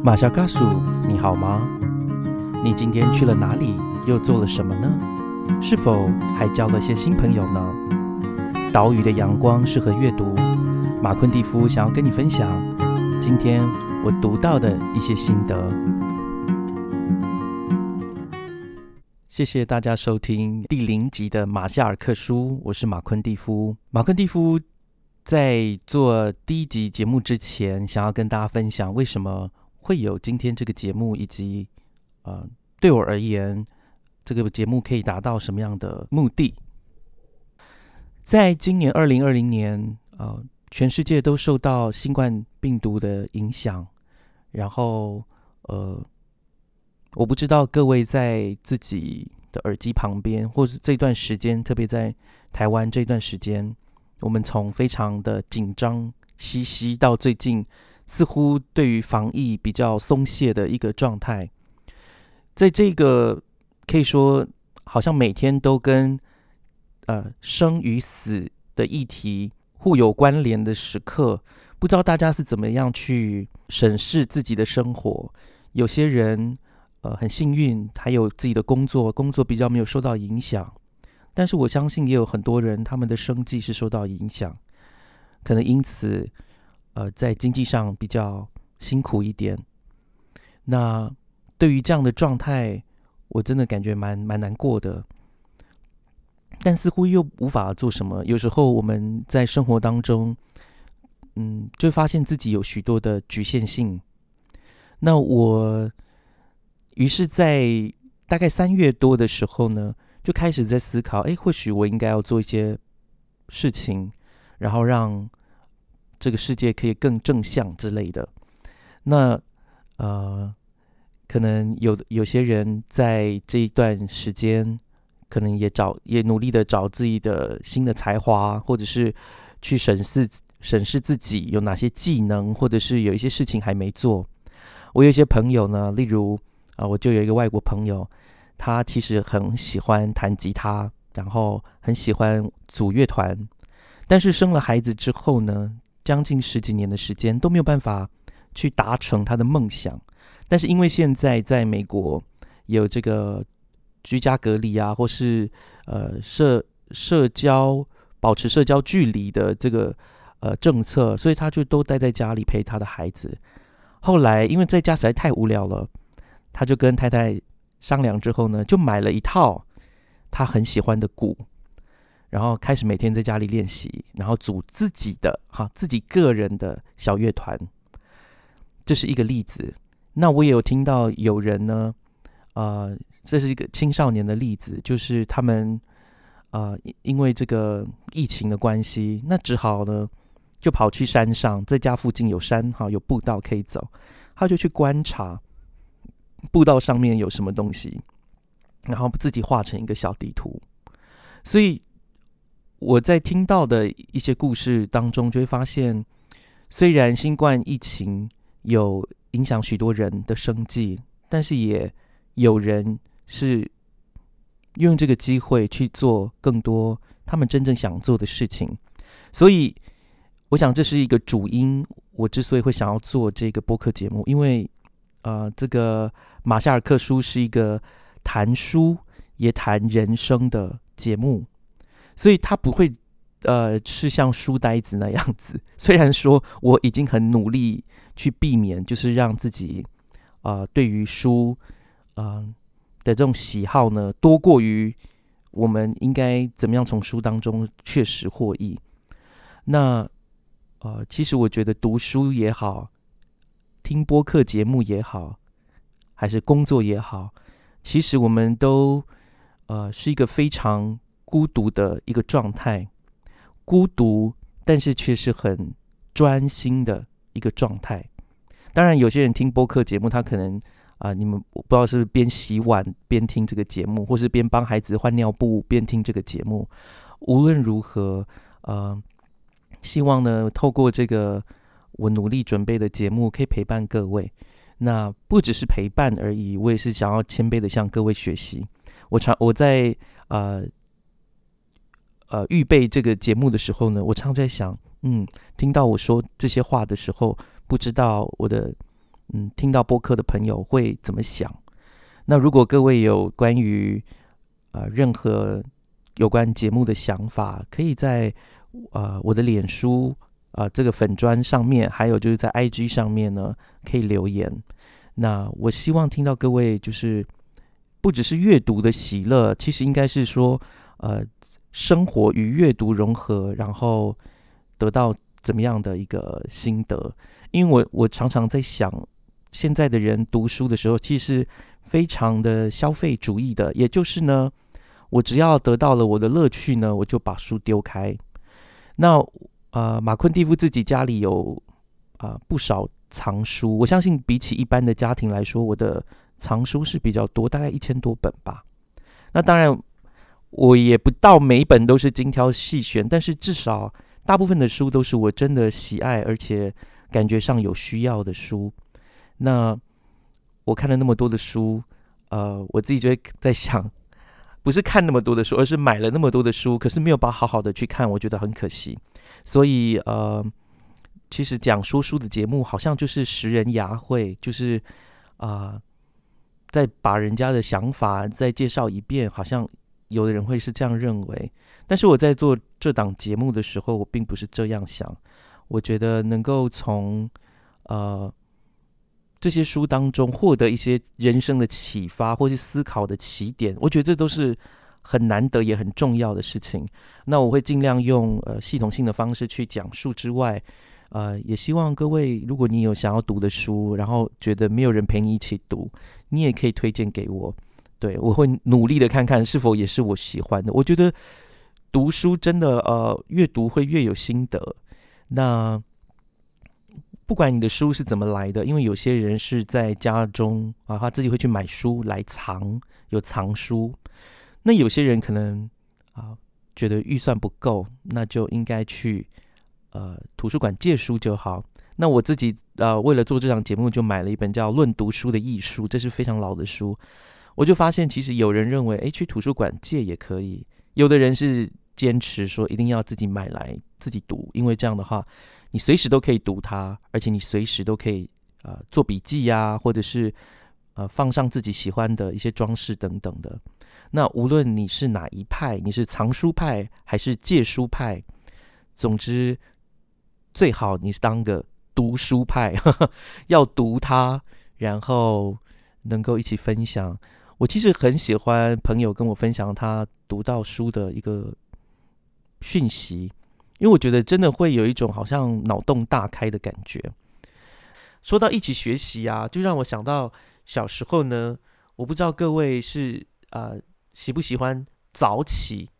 马小嘎叔，你好吗？你今天去了哪里？又做了什么呢？是否还交了些新朋友呢？岛屿的阳光适合阅读，马昆蒂夫想要跟你分享今天我读到的一些心得。谢谢大家收听第零集的马夏尔克书，我是马昆蒂夫。马昆蒂夫在做第一集节目之前，想要跟大家分享为什么会有今天这个节目，以及呃，对我而言，这个节目可以达到什么样的目的。在今年二零二零年，呃，全世界都受到新冠病毒的影响，然后呃。我不知道各位在自己的耳机旁边，或是这段时间，特别在台湾这段时间，我们从非常的紧张兮兮，到最近似乎对于防疫比较松懈的一个状态，在这个可以说好像每天都跟呃生与死的议题互有关联的时刻，不知道大家是怎么样去审视自己的生活，有些人。呃，很幸运，还有自己的工作，工作比较没有受到影响。但是我相信，也有很多人他们的生计是受到影响，可能因此，呃，在经济上比较辛苦一点。那对于这样的状态，我真的感觉蛮蛮难过的。但似乎又无法做什么。有时候我们在生活当中，嗯，就发现自己有许多的局限性。那我。于是，在大概三月多的时候呢，就开始在思考：哎，或许我应该要做一些事情，然后让这个世界可以更正向之类的。那呃，可能有有些人在这一段时间，可能也找也努力的找自己的新的才华，或者是去审视审视自己有哪些技能，或者是有一些事情还没做。我有一些朋友呢，例如。啊，我就有一个外国朋友，他其实很喜欢弹吉他，然后很喜欢组乐团，但是生了孩子之后呢，将近十几年的时间都没有办法去达成他的梦想。但是因为现在在美国有这个居家隔离啊，或是呃社社交保持社交距离的这个呃政策，所以他就都待在家里陪他的孩子。后来因为在家实在太无聊了。他就跟太太商量之后呢，就买了一套他很喜欢的鼓，然后开始每天在家里练习，然后组自己的哈自己个人的小乐团。这是一个例子。那我也有听到有人呢，呃，这是一个青少年的例子，就是他们呃因为这个疫情的关系，那只好呢就跑去山上，在家附近有山哈有步道可以走，他就去观察。步道上面有什么东西，然后自己画成一个小地图。所以我在听到的一些故事当中，就会发现，虽然新冠疫情有影响许多人的生计，但是也有人是用这个机会去做更多他们真正想做的事情。所以，我想这是一个主因。我之所以会想要做这个播客节目，因为。呃，这个马夏尔克书是一个谈书也谈人生的节目，所以他不会呃是像书呆子那样子。虽然说我已经很努力去避免，就是让自己啊对于书啊的这种喜好呢，多过于我们应该怎么样从书当中确实获益。那呃，其实我觉得读书也好。听播客节目也好，还是工作也好，其实我们都呃是一个非常孤独的一个状态，孤独，但是却是很专心的一个状态。当然，有些人听播客节目，他可能啊，你们不知道是边洗碗边听这个节目，或是边帮孩子换尿布边听这个节目。无论如何，呃，希望呢，透过这个。我努力准备的节目可以陪伴各位，那不只是陪伴而已，我也是想要谦卑的向各位学习。我常我在呃呃预备这个节目的时候呢，我常在想，嗯，听到我说这些话的时候，不知道我的嗯，听到播客的朋友会怎么想？那如果各位有关于呃任何有关节目的想法，可以在呃我的脸书啊这个粉砖上面，还有就是在 IG 上面呢，可以留言。那我希望听到各位就是不只是阅读的喜乐，其实应该是说呃生活与阅读融合，然后得到怎么样的一个心得？因为我我常常在想，现在的人读书的时候，其实。非常的消费主义的，也就是呢，我只要得到了我的乐趣呢，我就把书丢开。那呃，马昆蒂夫自己家里有啊不少藏书，我相信比起一般的家庭来说，我的藏书是比较多，大概一千多本吧。那当然，我也不到每一本都是精挑细选，但是至少大部分的书都是我真的喜爱，而且感觉上有需要的书。那。我看了那么多的书，呃，我自己就会在想，不是看那么多的书，而是买了那么多的书，可是没有把好好的去看，我觉得很可惜。所以，呃，其实讲说书的节目好像就是拾人牙慧，就是啊，再把人家的想法再介绍一遍，好像有的人会是这样认为。但是我在做这档节目的时候，我并不是这样想。我觉得能够从呃。这些书当中获得一些人生的启发，或是思考的起点，我觉得这都是很难得也很重要的事情。那我会尽量用呃系统性的方式去讲述之外，呃，也希望各位，如果你有想要读的书，然后觉得没有人陪你一起读，你也可以推荐给我。对我会努力的看看是否也是我喜欢的。我觉得读书真的呃越读会越有心得。那。不管你的书是怎么来的，因为有些人是在家中啊，他自己会去买书来藏，有藏书。那有些人可能啊，觉得预算不够，那就应该去呃图书馆借书就好。那我自己呃，为了做这档节目，就买了一本叫《论读书的艺术》，这是非常老的书。我就发现，其实有人认为，哎，去图书馆借也可以；有的人是坚持说，一定要自己买来自己读，因为这样的话。你随时都可以读它，而且你随时都可以呃做笔记呀，或者是呃放上自己喜欢的一些装饰等等的。那无论你是哪一派，你是藏书派还是借书派，总之最好你是当个读书派，要读它，然后能够一起分享。我其实很喜欢朋友跟我分享他读到书的一个讯息。因为我觉得真的会有一种好像脑洞大开的感觉。说到一起学习啊，就让我想到小时候呢，我不知道各位是啊喜不喜欢早起。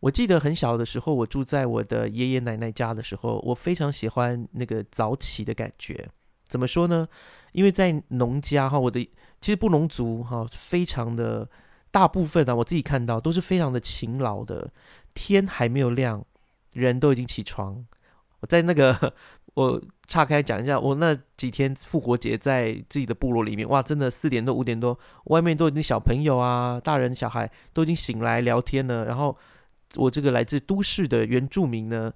我记得很小的时候，我住在我的爷爷奶奶家的时候，我非常喜欢那个早起的感觉。怎么说呢？因为在农家哈，我的其实布农族哈，非常的大部分啊，我自己看到都是非常的勤劳的，天还没有亮。人都已经起床，我在那个我岔开讲一下，我那几天复活节在自己的部落里面，哇，真的四点多五点多，外面都已经小朋友啊、大人小孩都已经醒来聊天了。然后我这个来自都市的原住民呢，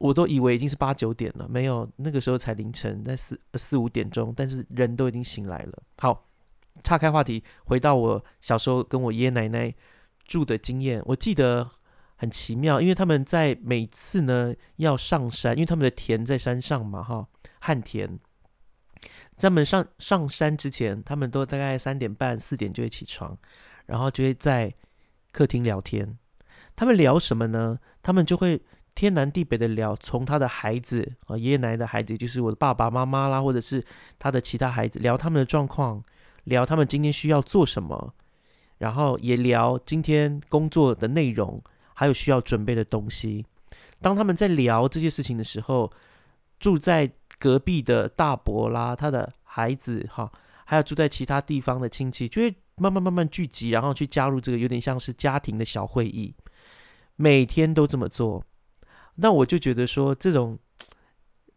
我都以为已经是八九点了，没有，那个时候才凌晨在四四五点钟，但是人都已经醒来了。好，岔开话题，回到我小时候跟我爷爷奶奶住的经验，我记得。很奇妙，因为他们在每次呢要上山，因为他们的田在山上嘛，哈，旱田。在他们上上山之前，他们都大概三点半、四点就会起床，然后就会在客厅聊天。他们聊什么呢？他们就会天南地北的聊，从他的孩子啊，爷爷奶奶的孩子，就是我的爸爸妈妈啦，或者是他的其他孩子，聊他们的状况，聊他们今天需要做什么，然后也聊今天工作的内容。还有需要准备的东西。当他们在聊这些事情的时候，住在隔壁的大伯啦，他的孩子哈，还有住在其他地方的亲戚，就会慢慢慢慢聚集，然后去加入这个有点像是家庭的小会议。每天都这么做，那我就觉得说，这种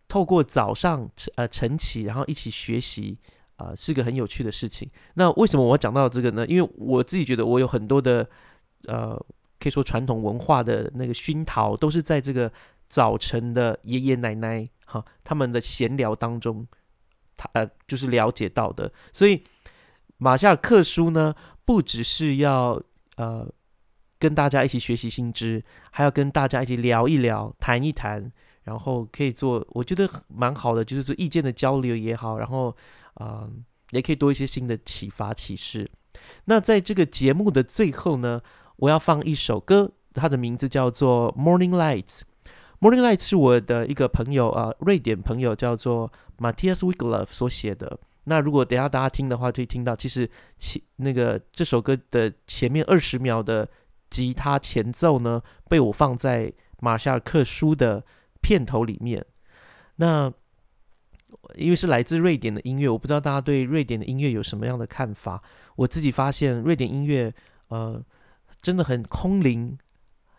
透过早上呃晨起，然后一起学习啊，是个很有趣的事情。那为什么我讲到这个呢？因为我自己觉得我有很多的呃。可以说传统文化的那个熏陶，都是在这个早晨的爷爷奶奶哈他们的闲聊当中，他呃就是了解到的。所以马夏尔克书呢，不只是要呃跟大家一起学习新知，还要跟大家一起聊一聊、谈一谈，然后可以做我觉得蛮好的，就是说意见的交流也好，然后啊也可以多一些新的启发启示。那在这个节目的最后呢，我要放一首歌，它的名字叫做《Morning Lights》。Morning Lights 是我的一个朋友啊，瑞典朋友叫做 Matthias Wiglaf 所写的。那如果等下大家听的话，可以听到其实前那个这首歌的前面二十秒的吉他前奏呢，被我放在马夏尔克书的片头里面。那因为是来自瑞典的音乐，我不知道大家对瑞典的音乐有什么样的看法。我自己发现瑞典音乐，呃，真的很空灵，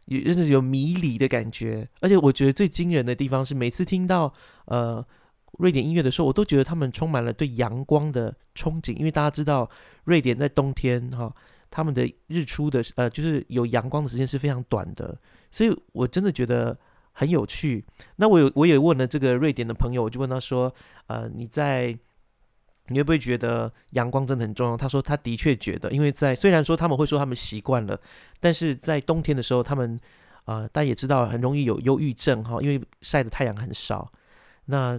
有真的有迷离的感觉。而且我觉得最惊人的地方是，每次听到呃瑞典音乐的时候，我都觉得他们充满了对阳光的憧憬。因为大家知道，瑞典在冬天哈，他们的日出的呃就是有阳光的时间是非常短的，所以我真的觉得。很有趣。那我有我也问了这个瑞典的朋友，我就问他说：“呃，你在你会不会觉得阳光真的很重要？”他说他的确觉得，因为在虽然说他们会说他们习惯了，但是在冬天的时候，他们啊，大家也知道很容易有忧郁症哈，因为晒的太阳很少。那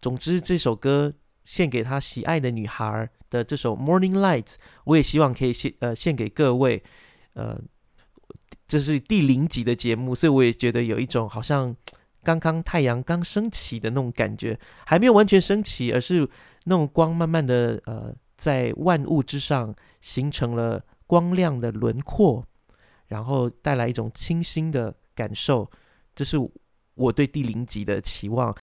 总之这首歌献给他喜爱的女孩的这首《Morning Lights》，我也希望可以献呃献给各位呃。这是第零集的节目，所以我也觉得有一种好像刚刚太阳刚升起的那种感觉，还没有完全升起，而是那种光慢慢的呃在万物之上形成了光亮的轮廓，然后带来一种清新的感受，这是我对第零集的期望。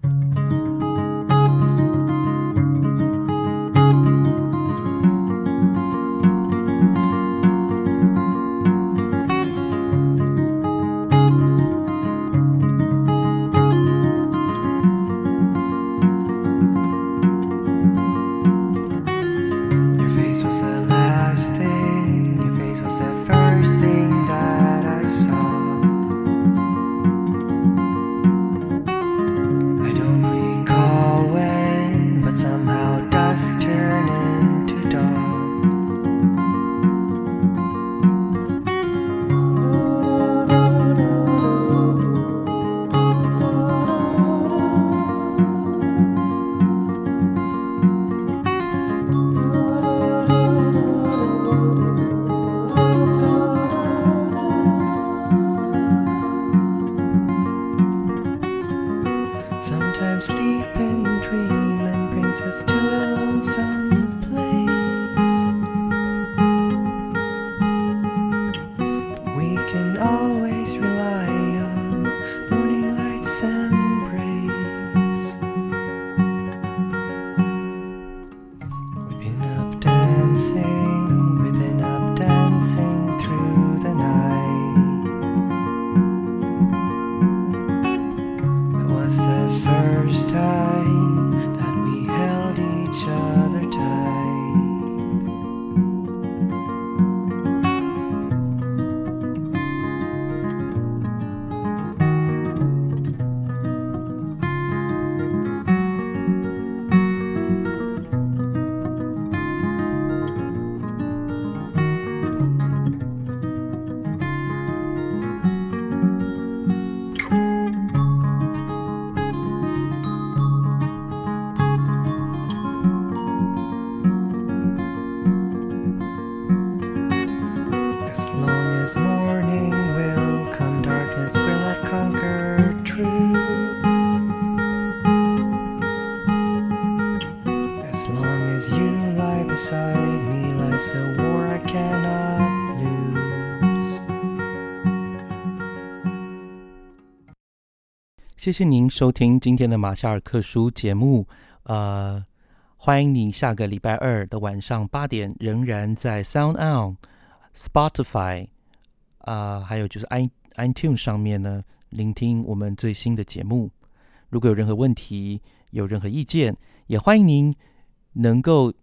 谢谢您收听今天的马夏尔克书节目，呃，欢迎你下个礼拜二的晚上八点仍然在 Sound On、Spotify 啊，还有就是 i iTune 上面呢聆听我们最新的节目。如果有任何问题、有任何意见，也欢迎您能够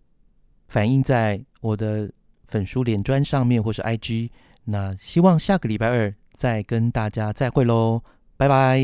反映在我的粉书脸砖上面或是 IG。那希望下个礼拜二再跟大家再会喽，拜拜。